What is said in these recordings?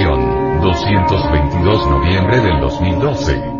Edición 222 noviembre del 2012.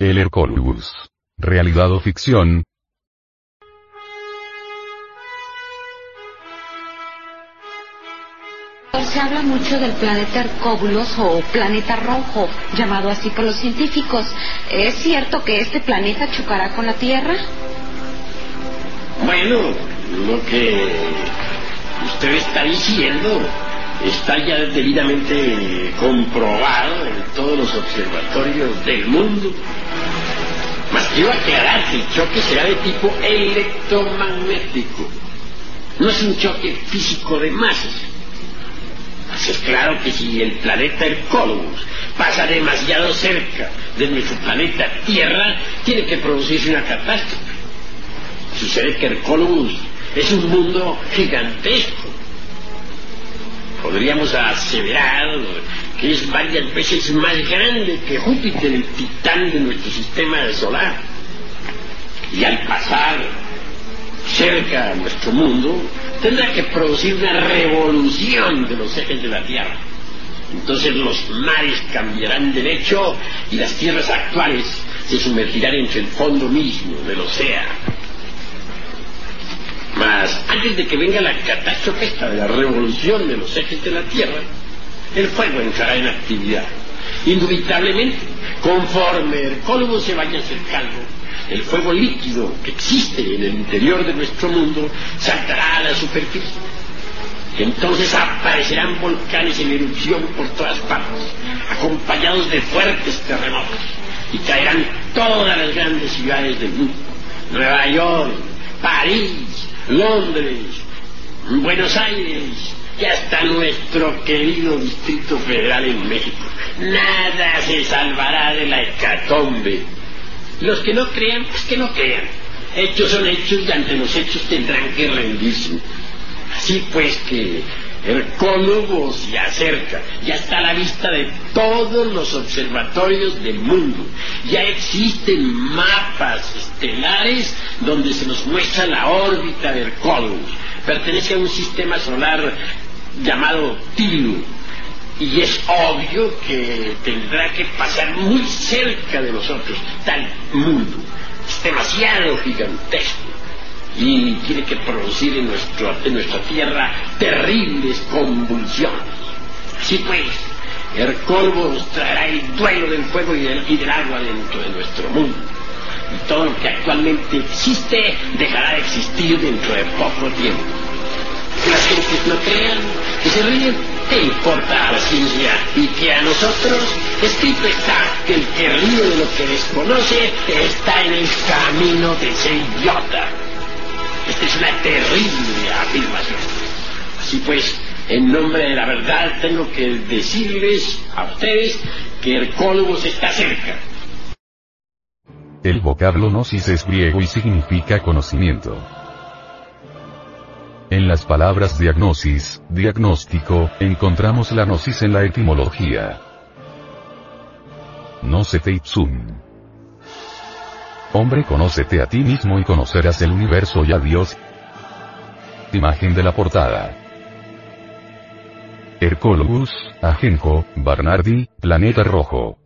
El Hercolubus. Realidad o ficción. Se habla mucho del planeta Hercóbulos o planeta rojo, llamado así por los científicos. ¿Es cierto que este planeta chocará con la Tierra? Bueno, lo que usted está diciendo está ya debidamente comprobado en todos los observatorios del mundo. Quiero aclarar que el choque será de tipo electromagnético. No es un choque físico de masas. Así es claro que si el planeta Hercólogos pasa demasiado cerca de nuestro planeta Tierra, tiene que producirse una catástrofe. Sucede que Hercólogos es un mundo gigantesco. Podríamos aseverar que es varias veces más grande que Júpiter, el titán de nuestro sistema solar. Y al pasar cerca a nuestro mundo, tendrá que producir una revolución de los ejes de la Tierra. Entonces los mares cambiarán de hecho y las tierras actuales se sumergirán entre el fondo mismo del océano. Mas antes de que venga la catástrofe esta de la revolución de los ejes de la Tierra, el fuego entrará en actividad. Indubitablemente, conforme el colmo se vaya acercando, el fuego líquido que existe en el interior de nuestro mundo saltará a la superficie. Entonces aparecerán volcanes en erupción por todas partes, acompañados de fuertes terremotos, y caerán todas las grandes ciudades del mundo. Nueva York, París, Londres, Buenos Aires, y hasta nuestro querido Distrito Federal en México. Nada se salvará de la hecatombe. Los que no crean, pues que no crean. Hechos son hechos y ante los hechos tendrán que rendirse. Así pues que Hercólogo se acerca, ya está a la vista de todos los observatorios del mundo. Ya existen mapas estelares donde se nos muestra la órbita de Hercólogos. Pertenece a un sistema solar llamado Tilu. Y es obvio que tendrá que pasar muy cerca de nosotros, tal mundo. Es demasiado gigantesco y tiene que producir en, nuestro, en nuestra tierra terribles convulsiones. Así pues, Hercólogos traerá el duelo del fuego y del, y del agua dentro de nuestro mundo. Y todo lo que actualmente existe dejará de existir dentro de poco tiempo. Que las gentes no crean, que se ríen, ¿qué importa a la ciencia? Y que a nosotros, escrito está que el que ríe de lo que desconoce está en el camino de ser idiota. Esta es una terrible afirmación. Así pues, en nombre de la verdad tengo que decirles a ustedes que Hercólogos está cerca. El vocablo gnosis es griego y significa conocimiento. En las palabras diagnosis, diagnóstico, encontramos la gnosis en la etimología. Nocete ipsum. Hombre, conócete a ti mismo y conocerás el universo y a Dios. Imagen de la portada. Hercólogos, Ajenjo, Barnardi, Planeta Rojo.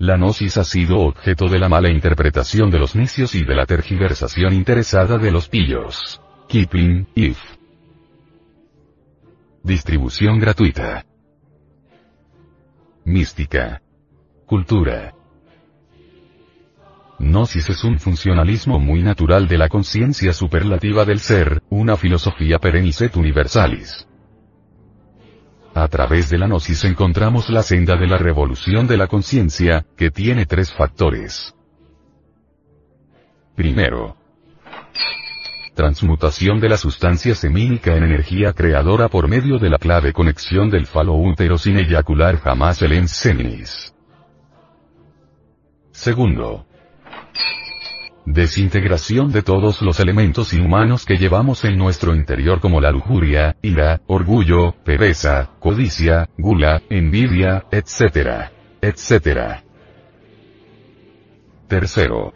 La gnosis ha sido objeto de la mala interpretación de los necios y de la tergiversación interesada de los pillos. Keeping, if. Distribución gratuita. Mística. Cultura. Gnosis es un funcionalismo muy natural de la conciencia superlativa del ser, una filosofía perenniset universalis. A través de la gnosis encontramos la senda de la revolución de la conciencia, que tiene tres factores. Primero, transmutación de la sustancia semínica en energía creadora por medio de la clave conexión del falo útero sin eyacular jamás el ens Segundo, Desintegración de todos los elementos inhumanos que llevamos en nuestro interior como la lujuria, ira, orgullo, pereza, codicia, gula, envidia, etc. etc. Tercero.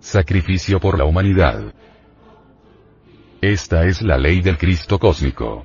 Sacrificio por la humanidad. Esta es la ley del Cristo cósmico.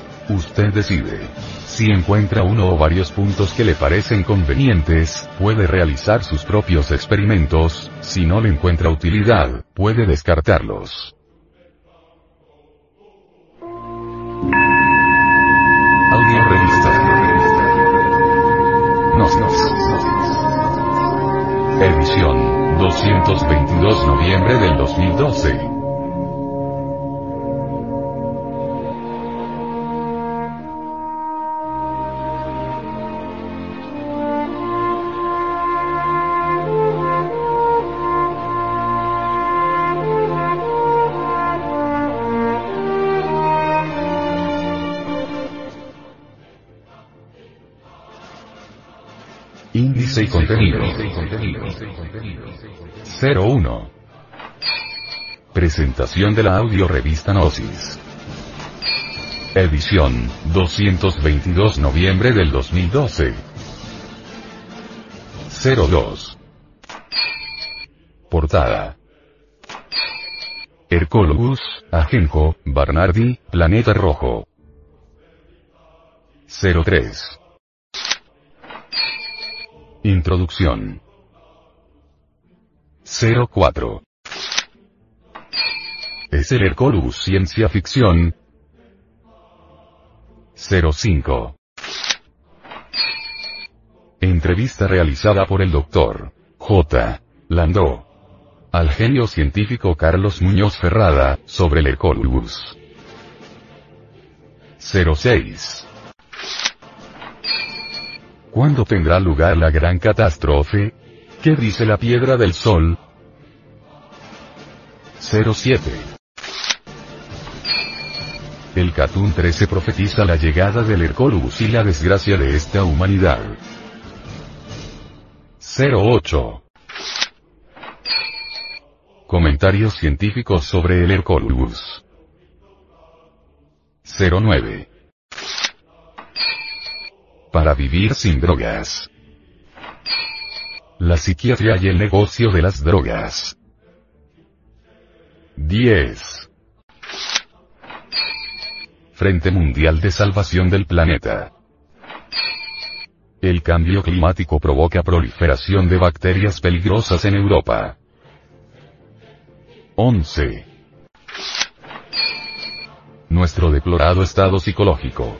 Usted decide. Si encuentra uno o varios puntos que le parecen convenientes, puede realizar sus propios experimentos, si no le encuentra utilidad, puede descartarlos. Audio revista. Nos, nos. Edición, 222 noviembre del 2012. Índice y contenido. 01. Presentación de la audio revista Gnosis. Edición, 222 noviembre del 2012. 02. Portada. Hercólogos, Ajenjo, Barnardi, Planeta Rojo. 03. Introducción. 04. ¿Es el Hercolus ciencia ficción? 05. Entrevista realizada por el Dr. J. Landó. Al genio científico Carlos Muñoz Ferrada, sobre el Hercolus. 06. ¿Cuándo tendrá lugar la gran catástrofe? ¿Qué dice la piedra del sol? 07. El Catún 13 profetiza la llegada del Hercolus y la desgracia de esta humanidad. 08. Comentarios científicos sobre el Hercolus. 09 para vivir sin drogas. La psiquiatría y el negocio de las drogas. 10. Frente Mundial de Salvación del Planeta. El cambio climático provoca proliferación de bacterias peligrosas en Europa. 11. nuestro deplorado estado psicológico.